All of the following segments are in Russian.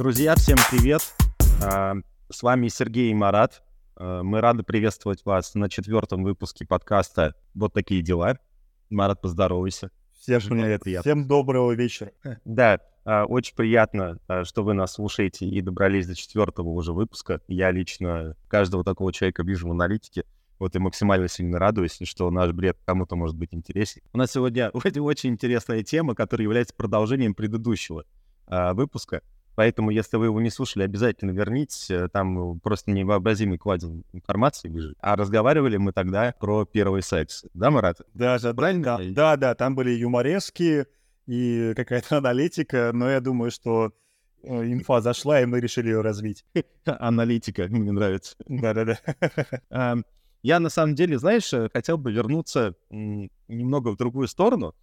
Друзья, всем привет! А, с вами Сергей и Марат. А, мы рады приветствовать вас на четвертом выпуске подкаста «Вот такие дела». Марат, поздоровайся. Всем привет. Всем доброго вечера. Да, а, очень приятно, что вы нас слушаете и добрались до четвертого уже выпуска. Я лично каждого такого человека вижу в аналитике. Вот и максимально сильно радуюсь, что наш бред кому-то может быть интересен. У нас сегодня очень интересная тема, которая является продолжением предыдущего выпуска. Поэтому, если вы его не слушали, обязательно вернитесь. Э, там просто невообразимый кладен информации лежит. А разговаривали мы тогда про первый секс. Да, Марат? Да, да, правильно? Да, да, да, там были юморески и какая-то аналитика, но я думаю, что э, инфа зашла, и мы решили ее развить. Аналитика, мне нравится. Да-да-да. Я, на самом деле, знаешь, э, хотел бы вернуться немного в другую сторону.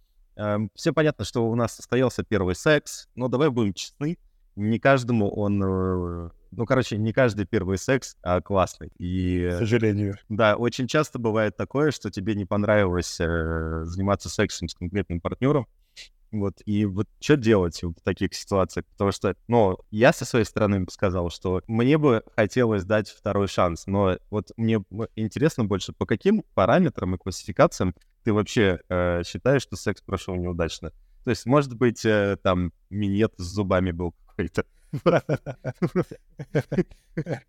Все понятно, что у нас состоялся первый секс, но давай будем честны не каждому он... Э, ну, короче, не каждый первый секс а классный. И, К сожалению. Да, очень часто бывает такое, что тебе не понравилось э, заниматься сексом с конкретным партнером. Вот, и вот что делать в таких ситуациях? Потому что, ну, я со своей стороны бы сказал, что мне бы хотелось дать второй шанс, но вот мне интересно больше, по каким параметрам и классификациям ты вообще э, считаешь, что секс прошел неудачно? То есть, может быть, э, там минет с зубами был какой-то.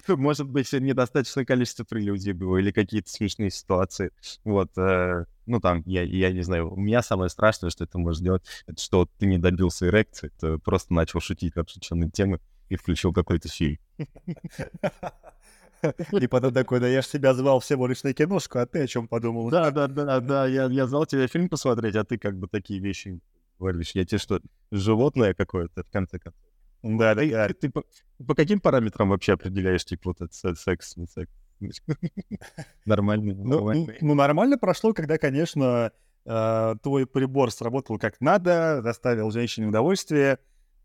Может быть, недостаточное количество прелюдий было или какие-то смешные ситуации. Вот, э, ну там, я, я не знаю, у меня самое страшное, что это может сделать, это что ты не добился эрекции, ты просто начал шутить на отвлеченные темы и включил какой-то фильм. И потом такой, да я ж тебя звал всего лишь на киношку, а ты о чем подумал? Да, да, да, да, я, я звал тебя фильм посмотреть, а ты как бы такие вещи говоришь. Я тебе что, животное какое-то, в конце концов? Да, да, да. Ты по, по каким параметрам вообще определяешь, типа, вот этот секс, не секс? Нормально, ну, ну, нормально прошло, когда, конечно, э, твой прибор сработал как надо, доставил женщине удовольствие,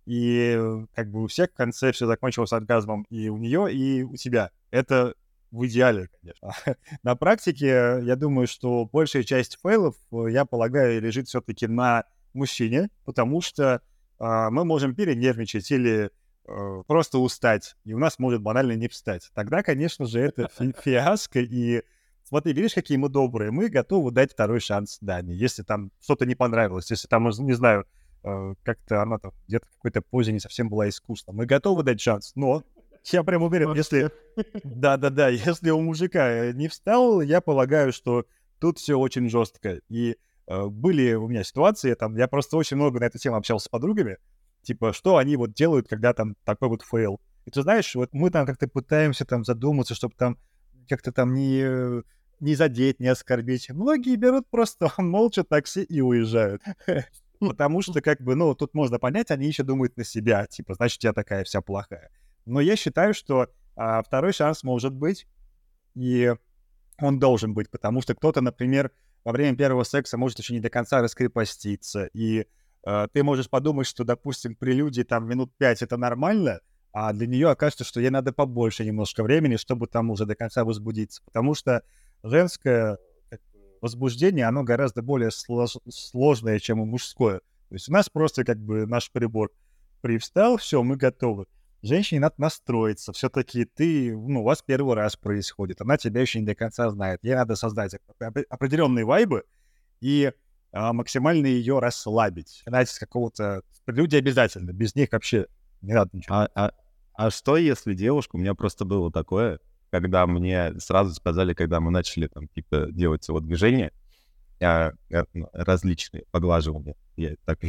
и как бы у всех в конце все закончилось оргазмом и у нее, и у тебя. Это в идеале, конечно. На практике, я думаю, что большая часть фейлов, э, я полагаю, лежит все-таки на мужчине, потому что а, мы можем перенервничать или э, просто устать, и у нас может банально не встать. Тогда, конечно же, это фи- фиаско, и смотри, видишь, какие мы добрые, мы готовы дать второй шанс Дане, если там что-то не понравилось, если там, не знаю, э, как-то она там где-то в какой-то позе не совсем была искусна. Мы готовы дать шанс, но я прям уверен, если... Да-да-да, если у мужика не встал, я полагаю, что тут все очень жестко. И Э, были у меня ситуации, там, я просто очень много на эту тему общался с подругами, типа, что они вот делают, когда там такой вот fail. И ты знаешь, вот мы там как-то пытаемся там задуматься, чтобы там как-то там не, не задеть, не оскорбить. Многие берут просто молча такси и уезжают. Потому что, как бы, ну, тут можно понять, они еще думают на себя, типа, значит, я такая вся плохая. Но я считаю, что а, второй шанс может быть, и он должен быть, потому что кто-то, например, во время первого секса может еще не до конца раскрепоститься, и э, ты можешь подумать, что, допустим, прелюдии там минут пять это нормально, а для нее окажется, что ей надо побольше немножко времени, чтобы там уже до конца возбудиться, потому что женское возбуждение, оно гораздо более слож... сложное, чем у мужское. То есть у нас просто как бы наш прибор привстал, все, мы готовы женщине надо настроиться. Все-таки ты, ну, у вас первый раз происходит, она тебя еще не до конца знает. Ей надо создать определенные вайбы и а, максимально ее расслабить. Знаете, с какого-то... Люди обязательно, без них вообще не надо ничего. А, а, а что, если девушка... У меня просто было такое, когда мне сразу сказали, когда мы начали там, типа, делать его движения, а, ну, различные поглаживания, я так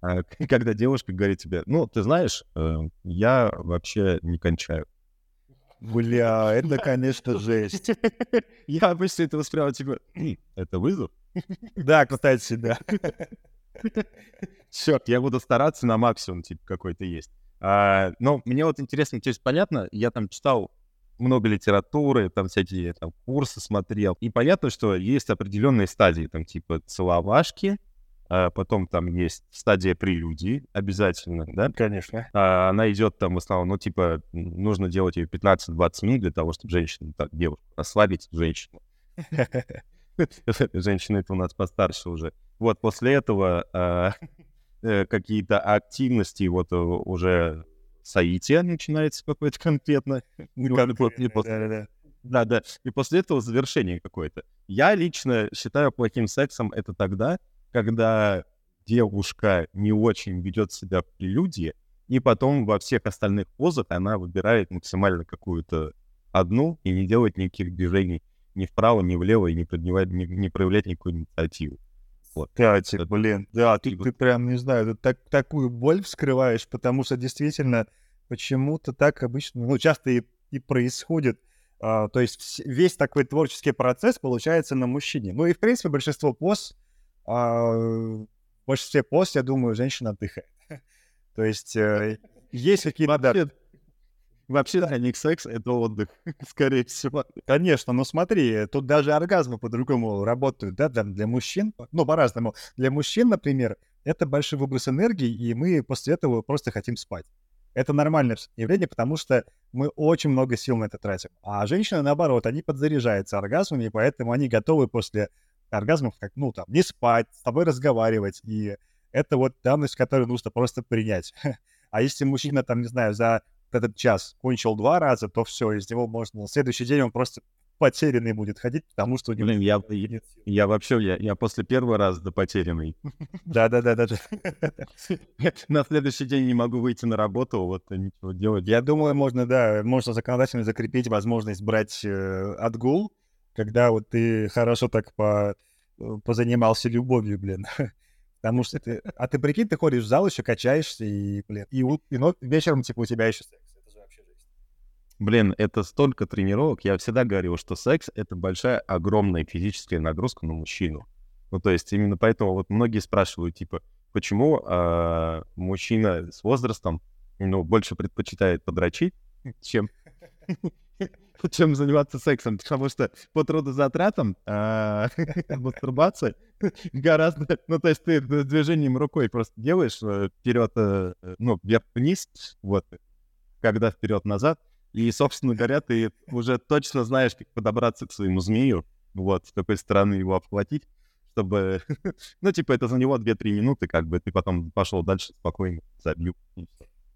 когда девушка говорит тебе, ну, ты знаешь, э, я вообще не кончаю. Бля, это, конечно, жесть. Я обычно это воспринимаю, типа, это вызов? Да, кстати, да. Черт, я буду стараться на максимум, типа, какой-то есть. А, но мне вот интересно, то есть понятно, я там читал много литературы, там всякие там курсы смотрел, и понятно, что есть определенные стадии, там типа целовашки, а потом там есть стадия прелюдии обязательно, да? Конечно. А она идет там в основном, ну, типа, нужно делать ее 15-20 минут для того, чтобы женщину, так, девушку, расслабить женщину. Женщины это у нас постарше уже. Вот после этого а, э, какие-то активности вот э, уже соитие начинается какое-то конкретно. Да, да, да. И после этого завершение какое-то. Я лично считаю плохим сексом это тогда, когда девушка не очень ведет себя в прелюдии, и потом во всех остальных позах она выбирает максимально какую-то одну и не делает никаких движений ни вправо, ни влево, и не, поднимает, не, не проявляет никакую инициативу. Вот. Кстати, это, блин, да, ты, ты прям, не знаю, ты так, такую боль вскрываешь, потому что действительно почему-то так обычно, ну, часто и, и происходит. А, то есть весь такой творческий процесс получается на мужчине. Ну и, в принципе, большинство поз, а, в большинстве поз, я думаю, женщина отдыхает. То есть э, есть какие-то... Вообще, вообще для них секс — это отдых, скорее всего. Конечно, но смотри, тут даже оргазмы по-другому работают, да, для, для мужчин. Ну, по-разному. Для мужчин, например, это большой выброс энергии, и мы после этого просто хотим спать. Это нормальное явление, потому что мы очень много сил на это тратим. А женщины, наоборот, они подзаряжаются оргазмами, и поэтому они готовы после оргазмов, как, ну, там, не спать, с тобой разговаривать, и это вот данность, которую нужно просто принять. А если мужчина, там, не знаю, за этот час кончил два раза, то все, из него можно... На следующий день он просто потерянный будет ходить, потому что у него... Блин, я, я, я вообще, я, я после первого раза до потерянный. Да-да-да. На следующий день не могу выйти на работу, вот ничего делать. Я думаю, можно, да, можно законодательно закрепить возможность брать э, отгул, когда вот ты хорошо так по э, позанимался любовью, блин. Потому что ты... А ты прикинь, ты ходишь в зал, еще качаешься, и, блин, и, и ну, вечером, типа, у тебя еще секс. Это же вообще жизнь. Блин, это столько тренировок. Я всегда говорил, что секс — это большая, огромная физическая нагрузка на мужчину. Ну, то есть именно поэтому вот многие спрашивают, типа, почему э, мужчина с возрастом, ну, больше предпочитает подрочить, чем чем заниматься сексом, потому что по трудозатратам а, мастурбация гораздо... Ну, то есть ты движением рукой просто делаешь э, вперед, э, ну, вверх-вниз, вот, когда вперед-назад, и, собственно говоря, ты уже точно знаешь, как подобраться к своему змею, вот, с какой стороны его обхватить, чтобы... ну, типа, это за него 2-3 минуты, как бы, ты потом пошел дальше спокойно, все.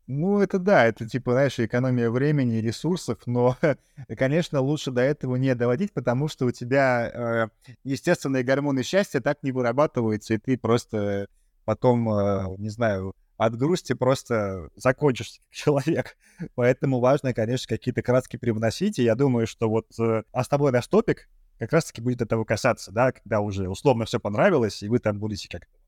Ну, это да, это типа, знаешь, экономия времени и ресурсов, но, конечно, лучше до этого не доводить, потому что у тебя э, естественные гормоны счастья так не вырабатываются, и ты просто потом, э, не знаю, от грусти просто закончишься как человек. Поэтому важно, конечно, какие-то краски привносить, и я думаю, что вот э, а с тобой наш топик как раз-таки будет этого касаться, да, когда уже условно все понравилось, и вы там будете как-то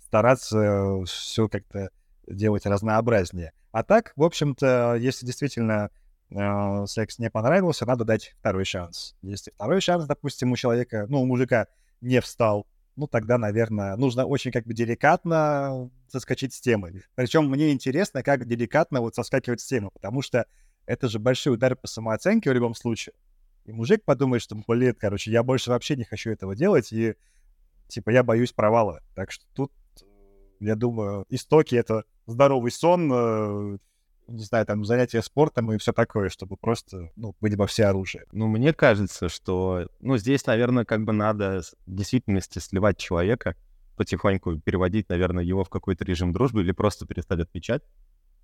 стараться все как-то делать разнообразнее. А так, в общем-то, если действительно э, секс не понравился, надо дать второй шанс. Если второй шанс, допустим, у человека, ну, у мужика не встал, ну, тогда, наверное, нужно очень как бы деликатно соскочить с темы. Причем мне интересно, как деликатно вот соскакивать с темы, потому что это же большой удар по самооценке в любом случае. И мужик подумает, что, блин, короче, я больше вообще не хочу этого делать, и, типа, я боюсь провала. Так что тут, я думаю, истоки — это здоровый сон, э, не знаю, там, занятия спортом и все такое, чтобы просто, ну, быть во все оружие. Ну, мне кажется, что, ну, здесь, наверное, как бы надо в действительности сливать человека, потихоньку переводить, наверное, его в какой-то режим дружбы или просто перестать отвечать.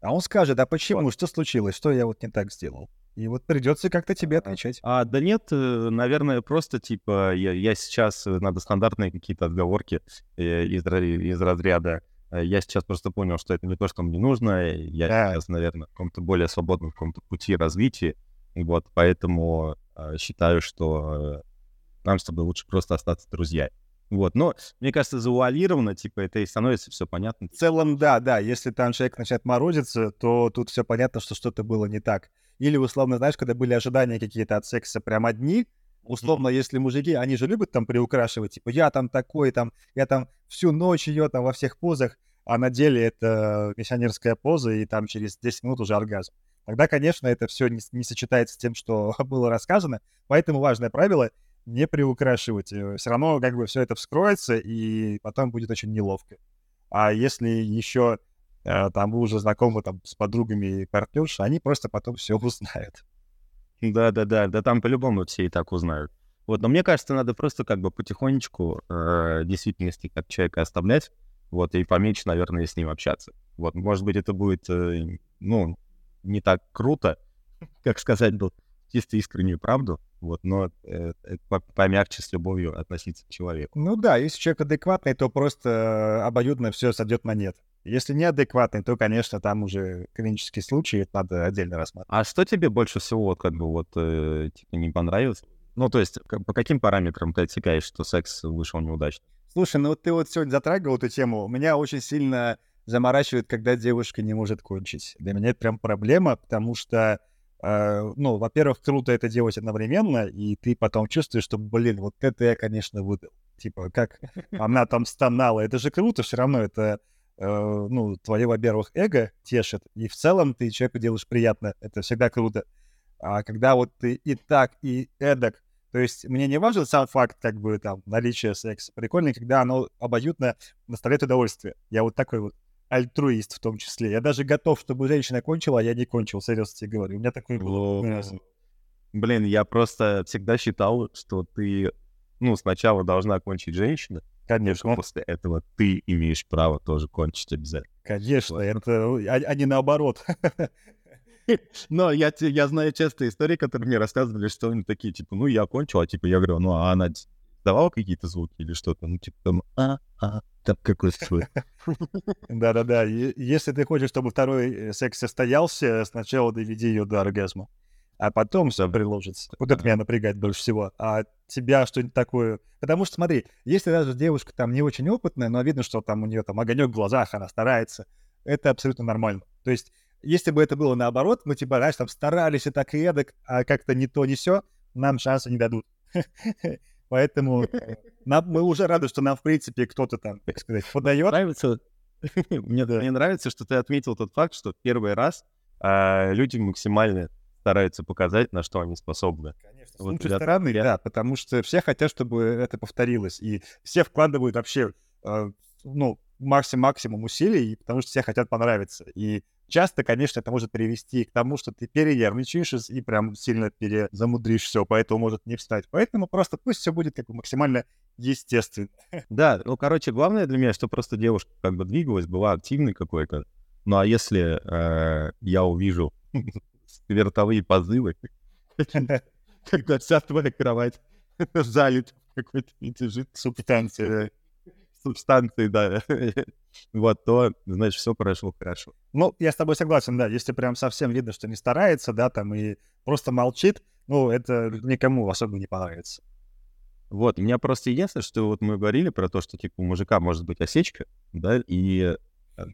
А он скажет, а почему, вот. что случилось, что я вот не так сделал? И вот придется как-то тебе отвечать. А, да нет, э, наверное, просто типа я, я сейчас э, надо стандартные какие-то отговорки из, из разряда я сейчас просто понял, что это не то, что мне нужно. Я сейчас, наверное, в каком-то более свободном каком-то пути развития. Вот, поэтому э, считаю, что э, нам с тобой лучше просто остаться друзьями. Вот, но мне кажется, завуалировано, типа, это и становится все понятно. В целом, да, да, если там человек начинает морозиться, то тут все понятно, что что-то было не так. Или, условно, знаешь, когда были ожидания какие-то от секса прям одни, условно, если мужики, они же любят там приукрашивать, типа, я там такой, там, я там всю ночь ее там во всех позах, а на деле это миссионерская поза, и там через 10 минут уже оргазм. Тогда, конечно, это все не, не сочетается с тем, что было рассказано, поэтому важное правило — не приукрашивать. Э, все равно как бы все это вскроется, и потом будет очень неловко. А если еще э, там вы уже знакомы там с подругами и партнершей, они просто потом все узнают. Да-да-да, да там по-любому все и так узнают. Вот, но мне кажется, надо просто как бы потихонечку э, действительности как человека оставлять, вот, и поменьше, наверное, с ним общаться. Вот, может быть, это будет, э, ну, не так круто, как сказать бы чисто искреннюю правду, вот, но э, э, помягче с любовью относиться к человеку. Ну да, если человек адекватный, то просто э, обоюдно все сойдет на нет. Если неадекватный, то, конечно, там уже клинический случай, это надо отдельно рассматривать. А что тебе больше всего, вот, как бы, вот, э, типа, не понравилось? Ну, то есть, по каким параметрам ты отсекаешь, что секс вышел неудачно? Слушай, ну ты вот сегодня затрагивал эту тему. Меня очень сильно заморачивает, когда девушка не может кончить. Для меня это прям проблема, потому что, э, ну, во-первых, круто это делать одновременно, и ты потом чувствуешь, что, блин, вот это я, конечно, выдал. Типа, как она там стонала. Это же круто, все равно это, ну, твое, во-первых, эго тешит, и в целом ты человеку делаешь приятно. Это всегда круто. А когда вот ты и так, и эдак то есть мне не важен сам факт, как бы, там, наличия секса. Прикольно, когда оно обоюдно доставляет удовольствие. Я вот такой вот альтруист в том числе. Я даже готов, чтобы женщина кончила, а я не кончил, серьезно тебе говорю. У меня такой был. Блин, я просто всегда считал, что ты, ну, сначала должна кончить женщина, Конечно. После этого ты имеешь право тоже кончить обязательно. Конечно, это, а, а не наоборот. Но я, я знаю часто истории, которые мне рассказывали, что они такие, типа, ну, я кончил, а типа, я говорю, ну, а она давала какие-то звуки или что-то? Ну, типа, там, а, а, там какой свой. Да-да-да. Если ты хочешь, чтобы второй э, секс состоялся, сначала доведи ее до оргазма, а потом все приложится. Вот это меня напрягает больше всего. А тебя что-нибудь такое... Потому что, смотри, если даже девушка там не очень опытная, но видно, что там у нее там огонек в глазах, она старается, это абсолютно нормально. То есть если бы это было наоборот, мы типа, знаешь, там старались и так и эдак, а как-то не то, не все, нам шанса не дадут. Поэтому нам, мы уже рады, что нам, в принципе, кто-то там, так сказать, подает. Нравится, мне, да. мне нравится, что ты отметил тот факт, что первый раз а, люди максимально стараются показать, на что они способны. Конечно, с вот лучшей стороны, я... да, потому что все хотят, чтобы это повторилось, и все вкладывают вообще, э, ну, максимум максимум усилий, потому что все хотят понравиться. И часто, конечно, это может привести к тому, что ты перенервничаешь и прям сильно перезамудришь все, поэтому может не встать. Поэтому просто пусть все будет как бы максимально естественно. Да, ну, короче, главное для меня, что просто девушка как бы двигалась, была активной какой-то. Ну, а если э, я увижу вертовые позывы, когда вся твоя кровать залит какой-то субстанцией, субстанции, да, вот, то, значит, все прошло хорошо. Ну, я с тобой согласен, да, если прям совсем видно, что не старается, да, там, и просто молчит, ну, это никому особо не понравится. Вот, у меня просто единственное, что вот мы говорили про то, что, типа, у мужика может быть осечка, да, и э,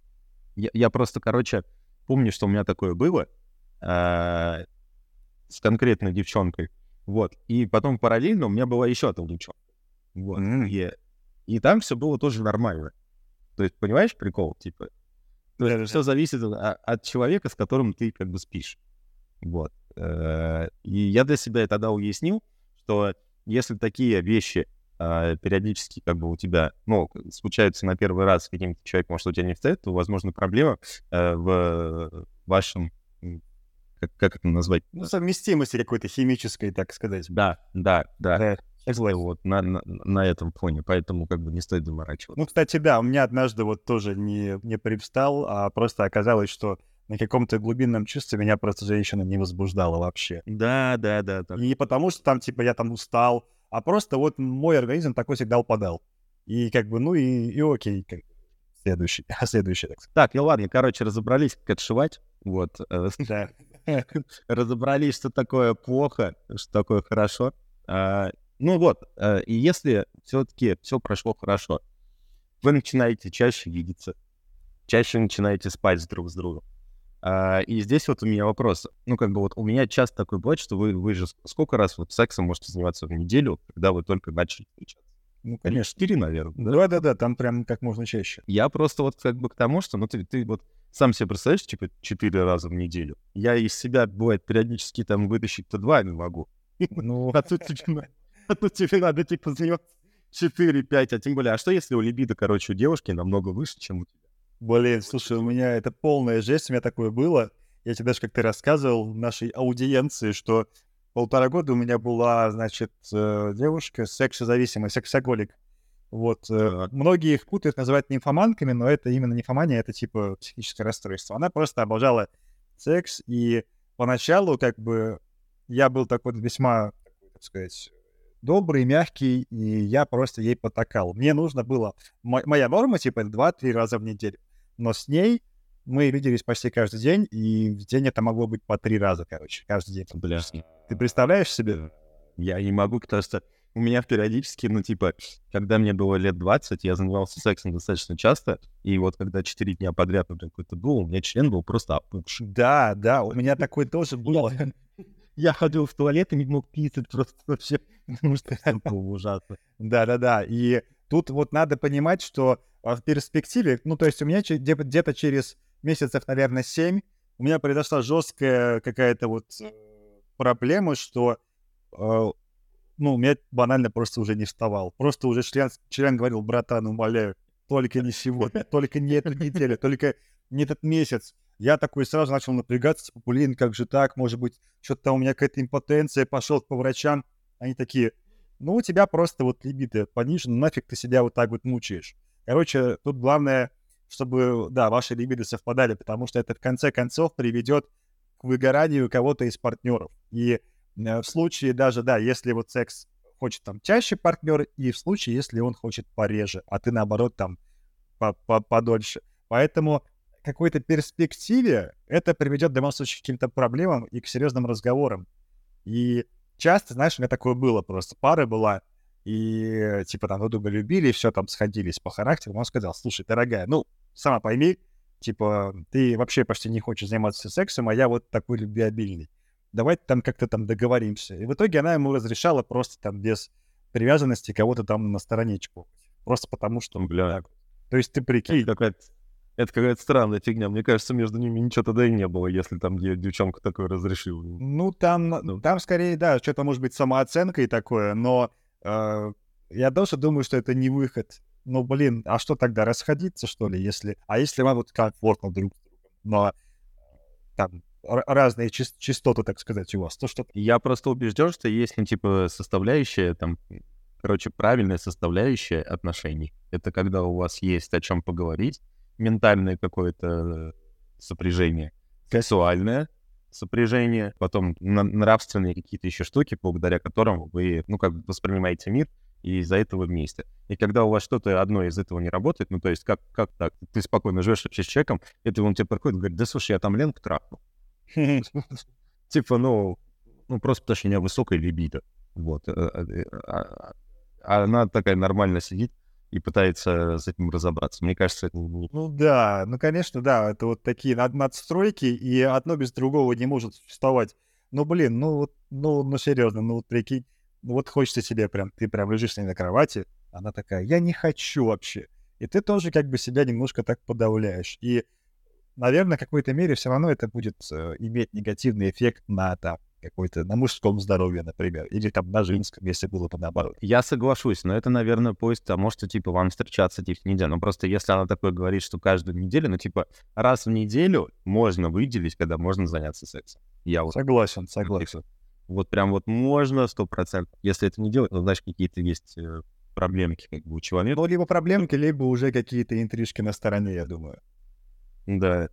я, я просто, короче, помню, что у меня такое было э, с конкретной девчонкой, вот, и потом параллельно у меня была еще одна девчонка, вот, mm. и и там все было тоже нормально. То есть, понимаешь, прикол, типа, да, все зависит от, от человека, с которым ты как бы спишь. Вот. Э, и я для себя тогда уяснил, что если такие вещи э, периодически как бы у тебя, ну, случаются на первый раз с каким-то человеком, что у тебя не встает, то, возможно, проблема э, в вашем как, как это назвать? Ну, совместимости какой-то химической, так сказать. Да, да, да. да. Вот на, на, на этом фоне, поэтому как бы не стоит заморачиваться. Ну, кстати, да, у меня однажды вот тоже не, не привстал, а просто оказалось, что на каком-то глубинном чувстве меня просто женщина не возбуждала вообще. Да, да, да. Так. И не потому, что там, типа, я там устал, а просто вот мой организм такой всегда упадал. И как бы, ну и, и окей, как следующий, а следующий, так сказать. Так, ну ладно, короче, разобрались, как отшивать, вот. Э, да. Разобрались, что такое плохо, что такое хорошо. А, ну вот, э, и если все-таки все прошло хорошо, вы начинаете чаще видеться, чаще начинаете спать друг с другом. А, и здесь вот у меня вопрос. Ну, как бы вот у меня часто такой бывает, что вы, вы же сколько раз вот сексом можете заниматься в неделю, когда вы только начали встречаться? Ну, конечно. Четыре, наверное. Да-да-да, там прям как можно чаще. Я просто вот как бы к тому, что, ну, ты, ты вот сам себе представляешь, типа, четыре раза в неделю. Я из себя, бывает, периодически там вытащить-то два не могу. Ну, а тут тебе ну тебе надо типа заниматься 4-5, а тем более, а что если у либидо, короче, у девушки намного выше, чем у тебя? Блин, слушай, у меня это полная жесть, у меня такое было. Я тебе даже как-то рассказывал в нашей аудиенции, что полтора года у меня была, значит, э, девушка сексозависимая, сексоголик. Вот. Э, многие их путают, называют нимфоманками, но это именно нимфомания, это типа психическое расстройство. Она просто обожала секс, и поначалу как бы я был такой весьма, так сказать, добрый, мягкий, и я просто ей потакал. Мне нужно было... Моя норма, типа, 2-3 раза в неделю. Но с ней мы виделись почти каждый день, и в день это могло быть по три раза, короче, каждый день. Бля. Ты представляешь себе? Я не могу, потому что у меня периодически, ну, типа, когда мне было лет 20, я занимался сексом достаточно часто, и вот когда 4 дня подряд например, какой-то был, у меня член был просто опухший. Да, да, у меня такой тоже был. Я ходил в туалет и не мог писать просто вообще, потому что это было ужасно. Да-да-да, и тут вот надо понимать, что в перспективе, ну, то есть у меня где-то через месяцев, наверное, 7 у меня произошла жесткая какая-то вот э, проблема, что э, ну, меня банально просто уже не вставал. Просто уже член, член говорил, братан, умоляю, только не сегодня, только не эту неделю, только не этот месяц. Я такой сразу начал напрягаться, типа, блин, как же так, может быть, что-то там у меня какая-то импотенция, пошел по врачам. Они такие, ну, у тебя просто вот либидо понижено, нафиг ты себя вот так вот мучаешь. Короче, тут главное, чтобы, да, ваши либидо совпадали, потому что это в конце концов приведет к выгоранию кого-то из партнеров. И Э, в случае даже, да, если вот секс хочет там чаще партнер, и в случае, если он хочет пореже, а ты наоборот там подольше. Поэтому какой-то перспективе это приведет в любом случае к каким-то проблемам и к серьезным разговорам. И часто, знаешь, у меня такое было просто. Пара была, и типа там друг друга любили, все там сходились по характеру. Он сказал, слушай, дорогая, ну, сама пойми, типа, ты вообще почти не хочешь заниматься сексом, а я вот такой любвеобильный давайте там как-то там договоримся. И в итоге она ему разрешала просто там без привязанности кого-то там на стороне чпокать. Просто потому что... Бля. Так. То есть ты прикинь... Это какая-то, это какая-то странная фигня. Мне кажется, между ними ничего тогда и не было, если там девчонка такое разрешила. Ну, там, ну. там скорее, да, что-то может быть самооценка и такое, но я тоже думаю, что это не выход. Ну, блин, а что тогда, расходиться, что ли, если... А если вам вот комфортно друг с другом, но там разные частоты, так сказать, у вас? То, что... Я просто убежден, что есть, ну, типа, составляющая, там, короче, правильная составляющая отношений. Это когда у вас есть о чем поговорить, ментальное какое-то сопряжение, сексуальное сопряжение, потом нравственные какие-то еще штуки, благодаря которым вы, ну, как бы воспринимаете мир, и из-за этого вместе. И когда у вас что-то одно из этого не работает, ну, то есть как, как так, ты спокойно живешь вообще с человеком, это он тебе приходит и говорит, да слушай, я там Ленку трахнул. Типа, ну, ну, просто потому что у меня высокая либидо. Вот. Э, э, э, а, а она такая нормально сидит и пытается с этим разобраться. Мне кажется, это... Ну да, ну конечно, да, это вот такие над надстройки, и одно без другого не может существовать. Ну, блин, ну вот, ну, ну серьезно, ну вот прикинь, ну вот хочется себе прям, ты прям лежишь с ней на кровати, она такая, я не хочу вообще. И ты тоже как бы себя немножко так подавляешь. И наверное, в какой-то мере все равно это будет э, иметь негативный эффект на там, какой-то, на мужском здоровье, например, или там на женском, если было бы наоборот. Я соглашусь, но это, наверное, поезд, а может, типа, вам встречаться, типа, неделю. Ну, просто если она такое говорит, что каждую неделю, ну, типа, раз в неделю можно выделить, когда можно заняться сексом. Я вот... Согласен, согласен. Вот прям вот можно, сто процентов. Если это не делать, ну, значит, какие-то есть э, проблемки как бы у человека. Ну, либо проблемки, либо уже какие-то интрижки на стороне, я думаю. Да.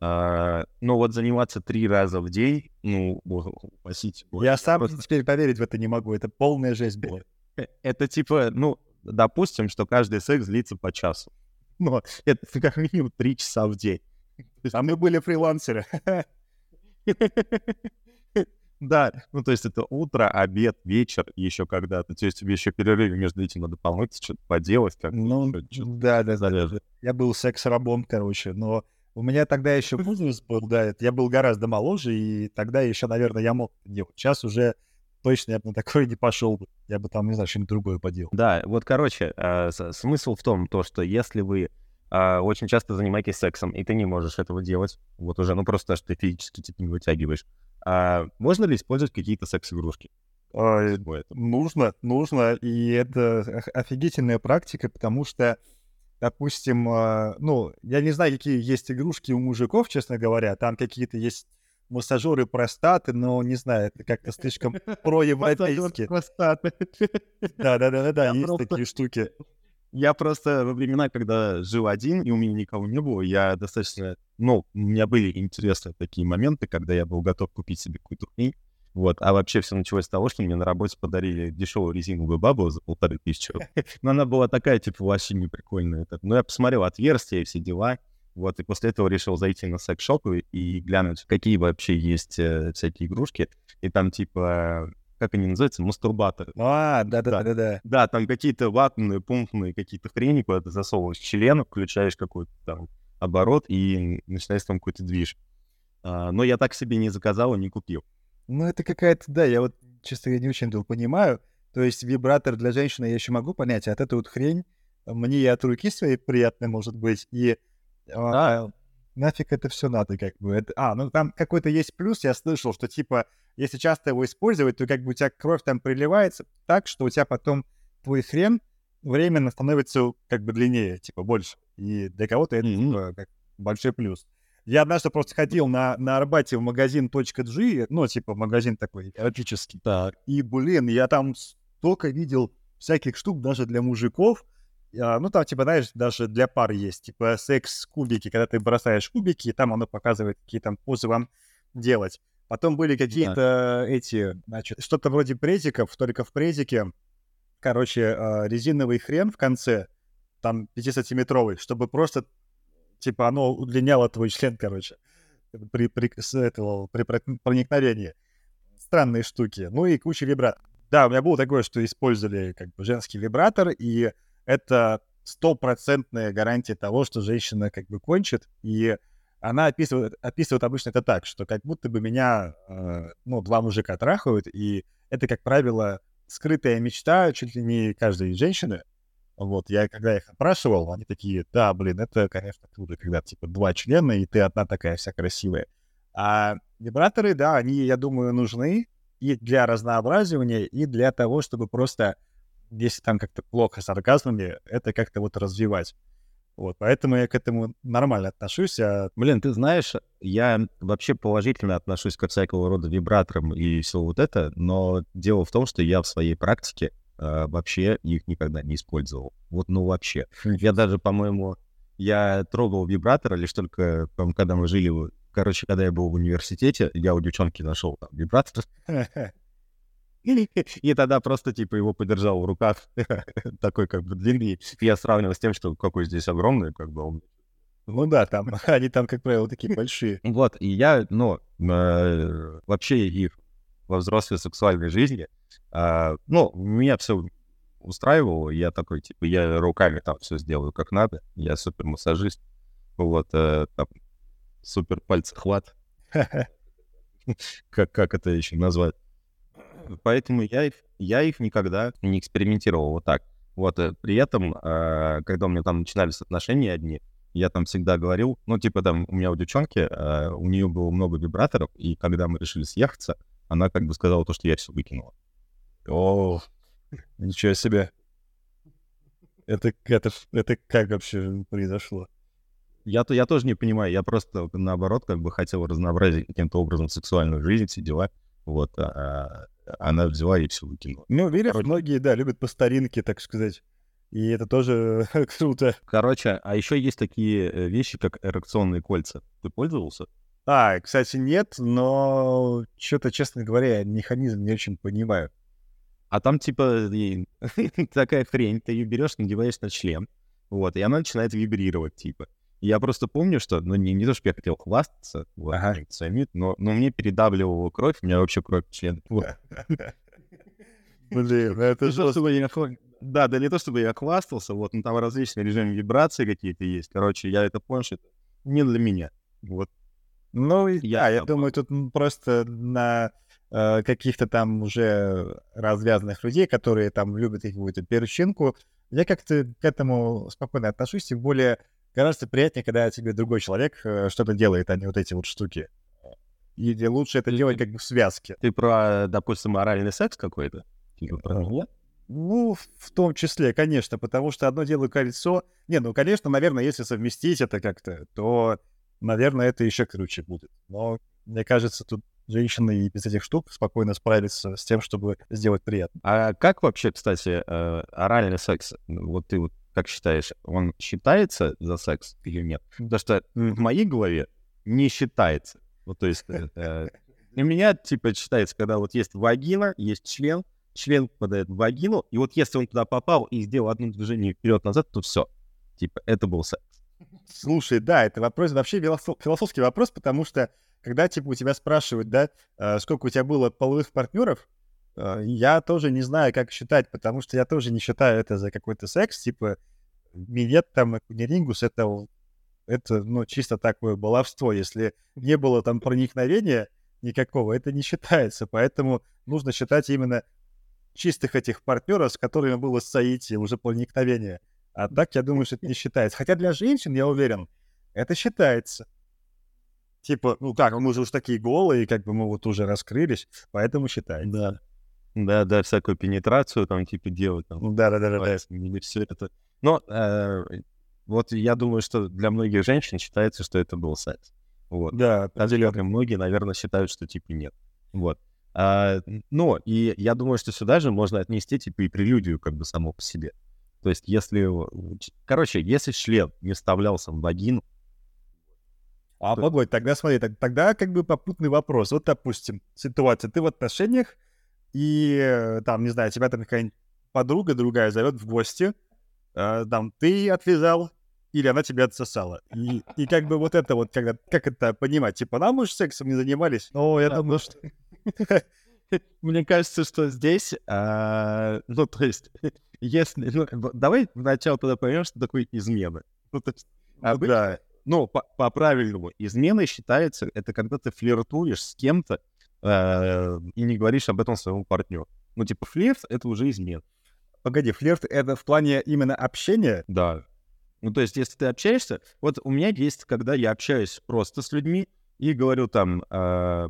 А, ну вот заниматься три раза в день, ну, упасите. Я сам просто... теперь поверить в это не могу, это полная жесть была. Э, это типа, ну, допустим, что каждый секс длится по часу. Но это как минимум три часа в день. А мы были фрилансеры. Да, ну то есть это утро, обед, вечер, еще когда-то. То есть тебе еще перерывы между этим надо помыть, что-то поделать. Как ну, да, да, да. Я был секс-рабом, короче, но у меня тогда еще возраст был, да, я был гораздо моложе, и тогда еще, наверное, я мог делать. Сейчас уже точно я бы на такое не пошел бы. Я бы там, не знаю, что-нибудь другое поделал. Да, вот, короче, э, смысл в том, то, что если вы э, очень часто занимаетесь сексом, и ты не можешь этого делать, вот уже, ну, просто что ты физически типа не вытягиваешь, э, можно ли использовать какие-то секс-игрушки? Нужно, нужно, и это офигительная практика, потому что допустим, а, ну, я не знаю, какие есть игрушки у мужиков, честно говоря, там какие-то есть массажеры простаты, но не знаю, это как-то слишком проевропейски. простаты. Да-да-да-да, есть такие штуки. Я просто во времена, когда жил один, и у меня никого не было, я достаточно... Ну, у меня были интересные такие моменты, когда я был готов купить себе какую-то хрень. Вот. А вообще все началось с того, что мне на работе подарили дешевую резиновую бабу за полторы тысячи. Но она была такая, типа, вообще не прикольная. Но я посмотрел отверстия и все дела. Вот, и после этого решил зайти на секс-шоп и, и глянуть, какие вообще есть э, всякие игрушки. И там, типа, как они называются, мастурбаторы. А, да-да-да-да. Да, там какие-то ватные, пунктные какие-то хрени, куда ты засовываешь член, включаешь какой-то там оборот и начинаешь там какой-то движ. А, но я так себе не заказал и не купил. Ну, это какая-то, да, я вот, честно, я не очень этого понимаю. То есть вибратор для женщины я еще могу понять, а от этой вот хрень мне и от руки своей приятно может быть, и а, нафиг это все надо, как бы. Это, а, ну там какой-то есть плюс, я слышал, что типа, если часто его использовать, то как бы у тебя кровь там приливается так, что у тебя потом твой хрен временно становится как бы длиннее, типа больше. И для кого-то это mm-hmm. типа, как большой плюс. Я однажды просто ходил на, на Арбате в магазин .g, ну, типа магазин такой эротический. Так. И, блин, я там столько видел всяких штук даже для мужиков. А, ну, там, типа, знаешь, даже для пар есть, типа, секс-кубики, когда ты бросаешь кубики, и там оно показывает, какие там позы вам делать. Потом были какие-то эти, значит, что-то вроде презиков, только в презике, короче, а, резиновый хрен в конце, там 50-сантиметровый, чтобы просто, типа, оно удлиняло твой член, короче, при, при, с этого, при проникновении. Странные штуки. Ну и куча вибраторов. Да, у меня было такое, что использовали как бы женский вибратор, и это стопроцентная гарантия того, что женщина как бы кончит, и она описывает, описывает обычно это так, что как будто бы меня, э, ну, два мужика трахают, и это, как правило, скрытая мечта чуть ли не каждой женщины. Вот, я когда их опрашивал, они такие, да, блин, это, конечно, круто, когда, типа, два члена, и ты одна такая вся красивая. А вибраторы, да, они, я думаю, нужны и для разнообразивания, и для того, чтобы просто если там как-то плохо с оргазмами, это как-то вот развивать. Вот, поэтому я к этому нормально отношусь. А... Блин, ты знаешь, я вообще положительно отношусь к всякого рода вибраторам и все вот это, но дело в том, что я в своей практике э, вообще их никогда не использовал. Вот, ну вообще. Я даже, по-моему, я трогал вибратор лишь только, когда мы жили, короче, когда я был в университете, я у девчонки нашел там вибратор. И тогда просто, типа, его подержал в руках, такой, как бы, длинный. Я сравнивал с тем, что какой здесь огромный, как бы, он ну да, там, они там, как правило, такие большие. Вот, и я, ну, э, вообще их во взрослой сексуальной жизни, э, ну, меня все устраивало, я такой, типа, я руками там все сделаю как надо, я супер массажист, вот, э, там, супер пальцехват, как, как это еще назвать? поэтому я их, я их никогда не экспериментировал вот так. Вот, э, при этом, э, когда у меня там начинались отношения одни, я там всегда говорил, ну, типа, там, у меня у девчонки, э, у нее было много вибраторов, и когда мы решили съехаться, она как бы сказала то, что я все выкинула. О, ничего себе. Это, это, это как вообще произошло? Я, то, я тоже не понимаю, я просто, наоборот, как бы хотел разнообразить каким-то образом сексуальную жизнь, все дела. Вот, а, она взяла и все выкинула. Ну, видишь, Короче... многие, да, любят по старинке, так сказать. И это тоже круто. Короче, а еще есть такие э, вещи, как эрекционные кольца. Ты пользовался? А, кстати, нет, но что-то, честно говоря, механизм не очень понимаю. А там типа такая хрень, ты ее берешь, надеваешь на член, вот, и она начинает вибрировать, типа. Я просто помню, что, ну, не, не то, что я хотел хвастаться, вот, ага. но, но мне передавливала кровь, у меня вообще кровь член. Блин, это же... Да, да не то, чтобы я хвастался, вот, но там различные режимы вибрации какие-то есть. Короче, я это понял, что это не для меня. Вот. Ну, я, я думаю, тут просто на э, каких-то там уже развязанных людей, которые там любят какую-то перчинку, я как-то к этому спокойно отношусь, тем более гораздо приятнее, когда тебе другой человек э, что-то делает, а не вот эти вот штуки. Или лучше это делать как бы в связке. Ты про, допустим, оральный секс какой-то? Типа ну, в том числе, конечно, потому что одно дело кольцо. Не, ну, конечно, наверное, если совместить это как-то, то, наверное, это еще круче будет. Но мне кажется, тут женщины и без этих штук спокойно справятся с тем, чтобы сделать приятно. А как вообще, кстати, э, оральный секс? Вот ты вот как считаешь, он считается за секс или нет? Потому что в моей голове не считается. Вот, то есть э, э, для меня, типа, считается, когда вот есть вагина, есть член, член попадает в вагину, и вот если он туда попал и сделал одно движение вперед-назад, то все. Типа, это был секс. Слушай, да, это вопрос, вообще философский вопрос, потому что когда, типа, у тебя спрашивают, да, э, сколько у тебя было половых партнеров, э, я тоже не знаю, как считать, потому что я тоже не считаю это за какой-то секс, типа, минет там, кунилингус, это, это, ну, чисто такое баловство. Если не было там проникновения никакого, это не считается, поэтому нужно считать именно чистых этих партнеров, с которыми было соитие, уже проникновение. А так, я думаю, что это не считается. Хотя для женщин, я уверен, это считается. Типа, ну как, мы же уж такие голые, как бы мы вот уже раскрылись, поэтому считается. Да. Да, да, всякую пенетрацию там типа делать. Там, да, да, да, да. Или все это. Но э, вот я думаю, что для многих женщин считается, что это был секс. Вот. Да, определенно. Многие, наверное, считают, что типа нет. Вот. А, но и я думаю, что сюда же можно отнести типа и прелюдию как бы само по себе. То есть если... Короче, если член не вставлялся в вагину... А, то... погодь, тогда смотри, тогда как бы попутный вопрос. Вот, допустим, ситуация, ты в отношениях, и э, там, не знаю, тебя там какая-нибудь подруга другая зовет в гости, э, там, ты отвязал, или она тебя отсосала. И, и как бы вот это вот, когда, как это понимать? Типа, нам уж сексом не занимались? Ну, я думаю, что... Мне кажется, что здесь, а, ну, то есть, если, ну, давай сначала тогда поймем, что такое измена. Ну, то есть, обычно, да. Ну, по, по изменой считается, это когда ты флиртуешь с кем-то э, и не говоришь об этом своему партнеру. Ну, типа, флирт — это уже измена. Погоди, флирт — это в плане именно общения? Да. Ну, то есть, если ты общаешься... Вот у меня есть, когда я общаюсь просто с людьми и говорю там... Э,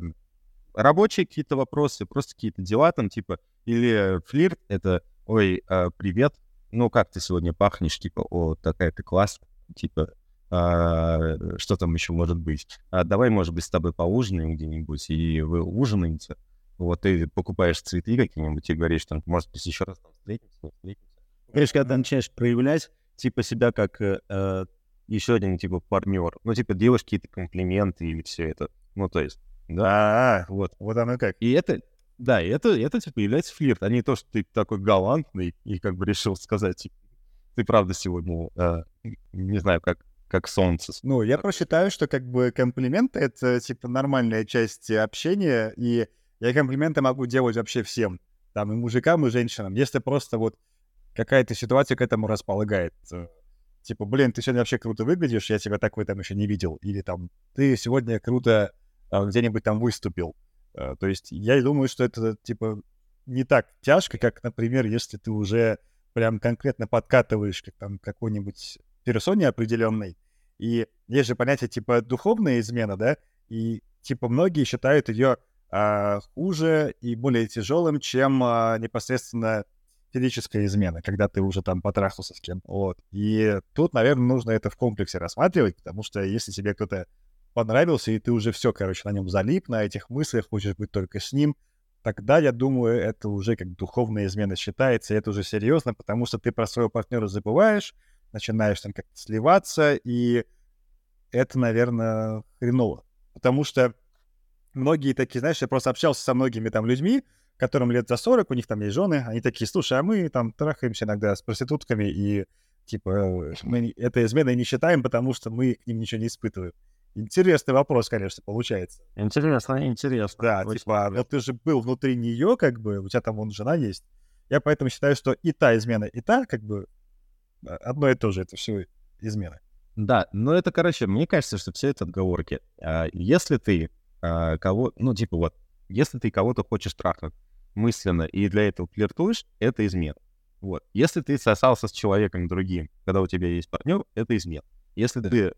рабочие какие-то вопросы, просто какие-то дела там, типа, или флирт — это ой, а, привет, ну как ты сегодня пахнешь, типа, о, такая ты классная, типа, а, что там еще может быть? А, давай, может быть, с тобой поужинаем где-нибудь, и вы ужинаете, вот, ты покупаешь цветы какие-нибудь и говоришь, там, может быть, еще раз там встретимся, встретимся. Понимаешь, когда ты начинаешь проявлять, типа, себя как э, э еще один, типа, партнер, ну, типа, делаешь какие-то комплименты или все это, ну, то есть, да, вот. Вот оно как. И это, да, это, это типа является флирт, а не то, что ты такой галантный и как бы решил сказать, типа, ты правда сегодня, э, не знаю, как, как солнце. Ну, я просчитаю, что как бы комплименты — это типа нормальная часть общения, и я комплименты могу делать вообще всем, там, и мужикам, и женщинам, если просто вот какая-то ситуация к этому располагает. Типа, блин, ты сегодня вообще круто выглядишь, я тебя так в этом еще не видел. Или там, ты сегодня круто а, где-нибудь там выступил. Э, то есть я думаю, что это, типа, не так тяжко, как, например, если ты уже прям конкретно подкатываешь как там какой-нибудь персоне определенной. И есть же понятие типа духовная измена, да, и типа многие считают ее а, хуже и более тяжелым, чем а, непосредственно физическая измена, когда ты уже там потрахался с кем. Вот. И тут, наверное, нужно это в комплексе рассматривать, потому что если тебе кто-то понравился, и ты уже все, короче, на нем залип, на этих мыслях, хочешь быть только с ним, тогда, я думаю, это уже как духовная измена считается, и это уже серьезно, потому что ты про своего партнера забываешь, начинаешь там как-то сливаться, и это, наверное, хреново. Потому что многие такие, знаешь, я просто общался со многими там людьми, которым лет за 40, у них там есть жены, они такие, слушай, а мы там трахаемся иногда с проститутками, и типа мы это изменой не считаем, потому что мы к ним ничего не испытываем. Интересный вопрос, конечно, получается. Интересно, интересно. Да, Очень типа, но ты же был внутри нее, как бы, у тебя там вон жена есть. Я поэтому считаю, что и та измена, и та, как бы, а, одно и то же, это все измена. Да, но это, короче, мне кажется, что все это отговорки. А, если ты а, кого, ну, типа вот, если ты кого-то хочешь трахнуть мысленно и для этого флиртуешь, это измена. Вот. Если ты сосался с человеком другим, когда у тебя есть партнер, это измена. Если ты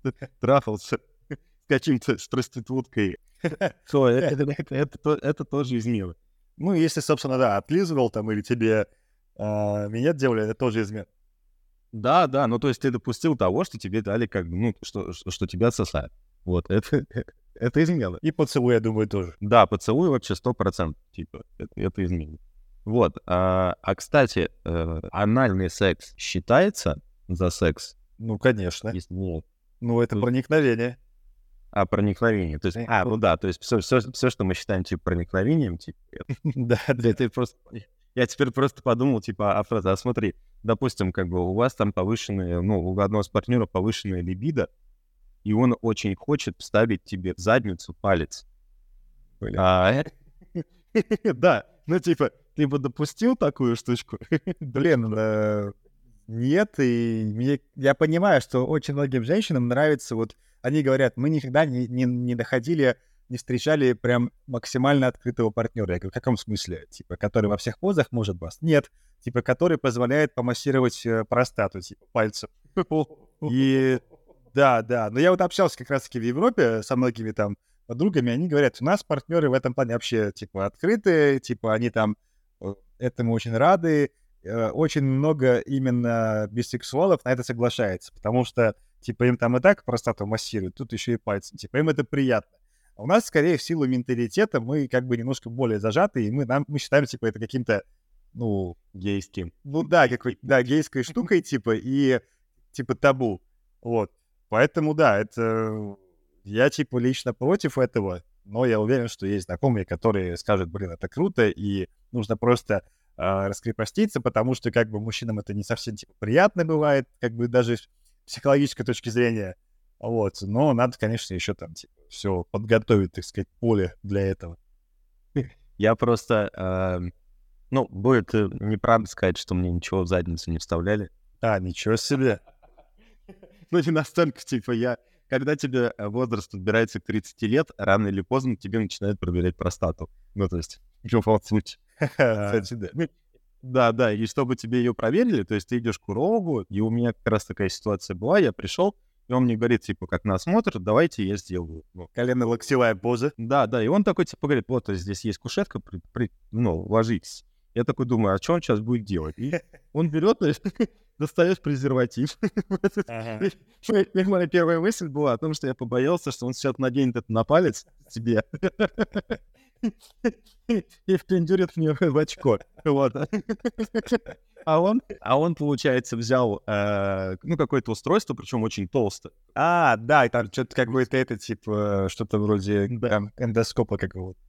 трахался с каким-то с проституткой, то это, тоже измена. Ну, если, собственно, да, отлизывал там или тебе э, минет делали, это тоже измена. Да, да, ну то есть ты допустил того, что тебе дали как ну, что, что, тебя отсосают. Вот, это, это измена. И поцелуй, я думаю, тоже. Да, поцелуй вообще сто процентов, типа, это, это измена. Вот. А, а кстати, э, анальный секс считается за секс? Ну, конечно. Если нет. Ну, это Тут- проникновение. А, проникновение. То есть, Э, а, ну- ну да, то есть все, все, все, что мы считаем, типа, проникновением, типа, это, Да, да. это просто... Я теперь просто подумал, типа, а фраза, а смотри, допустим, как бы у вас там повышенные, ну, у одного из партнеров повышенная либидо, и он очень хочет вставить тебе в задницу палец. А, да, ну, типа, ты бы допустил такую штучку? Блин, э, нет, и мне, я понимаю, что очень многим женщинам нравится, вот они говорят, мы никогда не, не, не доходили, не встречали прям максимально открытого партнера. Я говорю, в каком смысле? Типа, который во всех позах может вас? Нет. Типа, который позволяет помассировать э, простату, типа, пальцем. И да, да. Но я вот общался как раз-таки в Европе со многими там подругами, они говорят, у нас партнеры в этом плане вообще, типа, открытые, типа, они там э, этому очень рады. Э, Очень много именно бисексуалов на это соглашается, потому что, типа, им там и так простату массируют, тут еще и пальцем, типа, им это приятно. А у нас, скорее, в силу менталитета мы как бы немножко более зажаты, и мы, нам, мы считаем, типа, это каким-то, ну, Гейским. ну да, какой да, гейской штукой, типа, и типа табу. Вот. Поэтому, да, это... Я, типа, лично против этого, но я уверен, что есть знакомые, которые скажут, блин, это круто, и нужно просто а, раскрепоститься, потому что, как бы, мужчинам это не совсем, типа, приятно бывает, как бы, даже с психологической точки зрения. Вот. Но надо, конечно, еще там, типа, все подготовить, так сказать, поле для этого. Я просто, эм, ну, будет э, неправда сказать, что мне ничего в задницу не вставляли. А, ничего себе. Ну, не настолько, типа, я... Когда тебе э, возраст подбирается к 30 лет, рано или поздно тебе начинают проверять простату. Ну, то есть, в любом случае. Кстати, да. Да, да, и чтобы тебе ее проверили, то есть ты идешь к урологу, и у меня как раз такая ситуация была, я пришел, и он мне говорит, типа, как на осмотр, давайте я сделаю. Ну, Колено-локтевая поза. Да, да, и он такой, типа, говорит, вот здесь есть кушетка, при- при- ну, ложитесь. Я такой думаю, а что он сейчас будет делать? И он берет, достает презерватив. Моя первая мысль была о том, что я побоялся, что он сейчас наденет это на палец себе и впендюрит мне в очко. Вот. А он, а он, получается, взял, э, ну, какое-то устройство, причем очень толстое. А, да, и там что-то какое-то это, типа, что-то вроде Да. эндоскопа какого-то.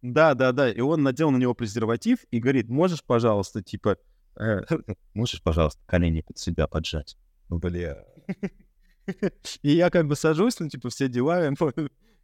Да, да, да. И он надел на него презерватив и говорит, можешь, пожалуйста, типа, э, можешь, пожалуйста, колени под себя поджать. Ну, бля. И я как бы сажусь, ну, типа, все дела.